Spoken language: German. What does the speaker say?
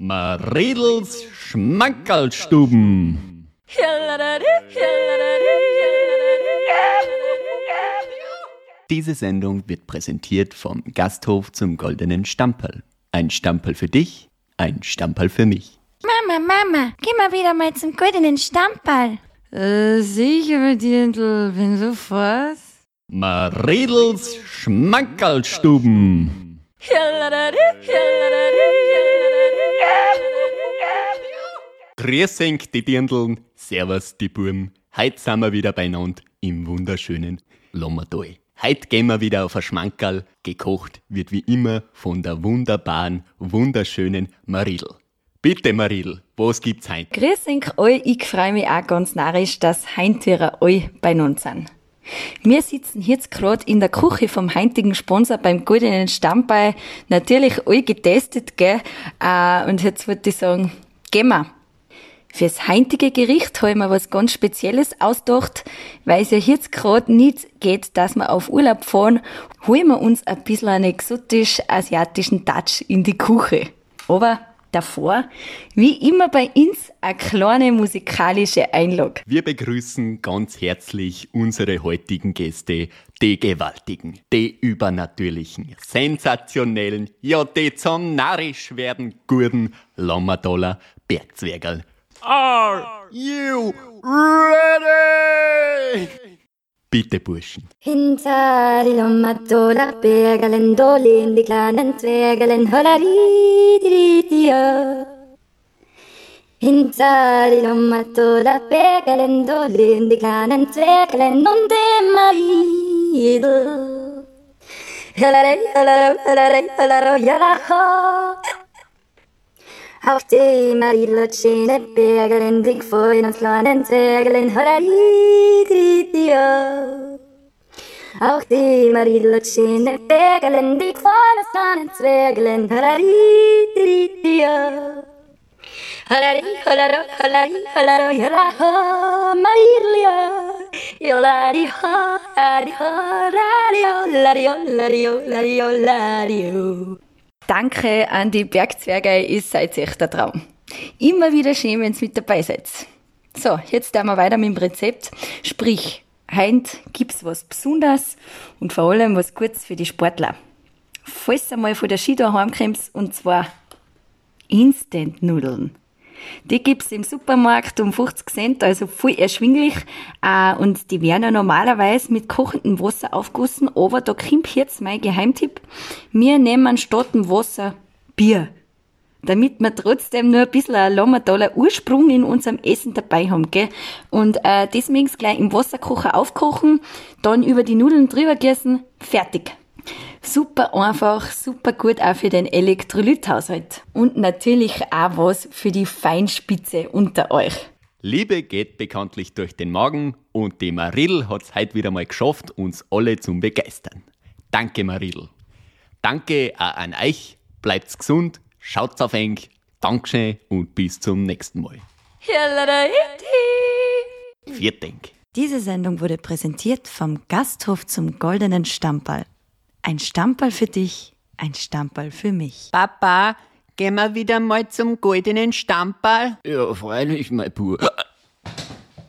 Maredels Schmankerlstuben. Diese Sendung wird präsentiert vom Gasthof zum Goldenen Stamperl. Ein Stamperl für dich, ein Stamperl für mich. Mama, Mama, geh mal wieder mal zum goldenen Stammball. Äh, sicher, Dirndl, wenn sofort. Maredels Schmankerlstuben. Grüß euch, die Dirndln, servus, die Burm. Heute sind wir wieder beieinander im wunderschönen Lommertal. Heute gehen wir wieder auf ein Schmankerl. Gekocht wird wie immer von der wunderbaren, wunderschönen Maridel. Bitte, Maridel, was gibt's heute? Grüß euch ich freue mich auch ganz narrisch, dass Heintürer alle bei uns sind. Wir sitzen jetzt gerade in der Küche vom heutigen Sponsor beim Goldenen Stammball. Natürlich all getestet, gell? Äh, und jetzt würde ich sagen, gehen wir. Fürs heutige Gericht habe ich mir was ganz Spezielles ausgedacht, weil es ja jetzt gerade nicht geht, dass wir auf Urlaub fahren, holen wir uns ein bisschen einen exotisch-asiatischen Touch in die Küche. Aber davor, wie immer bei uns, eine kleine musikalische Einlage. Wir begrüßen ganz herzlich unsere heutigen Gäste, die Gewaltigen, die Übernatürlichen, Sensationellen, ja, die zum Narrisch werden guten Lommerdoller Bergzwergerl. Are you ready? Bitte, Burschen. Hinter die Lomatola, Bergelen, Dolin, die kleinen Zwergelen, hollari, di, di, oh. Hinter die Lomatola, Bergelen, Dolin, die kleinen Zwergelen und immer wieder. Hollari, hollari, hollari, hollari, hollari, Auf dem Marilotschene Bergeln, dick vor den kleinen Zergeln, Horaritridio. Auch die Marilotschene Bergeln, dick vor den kleinen Zwergeln, Horaritridio. Horari, horaro, horari, horaro, horaho, Marilio. Yolario, ario, lario, lario, lario, lario, lario. Danke an die Bergzwerge, ihr seid echt der Traum. Immer wieder schön, wenn ihr mit dabei seid. So, jetzt gehen wir weiter mit dem Rezept. Sprich, heint gibt's was Besonderes und vor allem was Gutes für die Sportler. Falls du mal von der Ski daheim kommst, und zwar Instant-Nudeln. Die gibt's im Supermarkt um 50 Cent, also voll erschwinglich. Äh, und die werden ja normalerweise mit kochendem Wasser aufgossen, aber da kommt jetzt mein Geheimtipp. Wir nehmen statt dem Wasser Bier. Damit wir trotzdem nur ein bisschen ein Lommerdollar Ursprung in unserem Essen dabei haben, gell? Und äh, deswegen gleich im Wasserkocher aufkochen, dann über die Nudeln drüber gießen, fertig. Super einfach, super gut auch für den Elektrolythaushalt. Und natürlich auch was für die Feinspitze unter euch. Liebe geht bekanntlich durch den Magen und die Maridel hat's heute wieder mal geschafft, uns alle zum Begeistern. Danke, Maridel. Danke auch an euch. Bleibt's gesund, schaut's auf eng. Dankeschön und bis zum nächsten Mal. Viert Denk. Diese Sendung wurde präsentiert vom Gasthof zum Goldenen Stammball. Ein Stammball für dich, ein Stammball für mich. Papa, gehen wir wieder mal zum goldenen Stammball? Ja, freilich, mein Bub.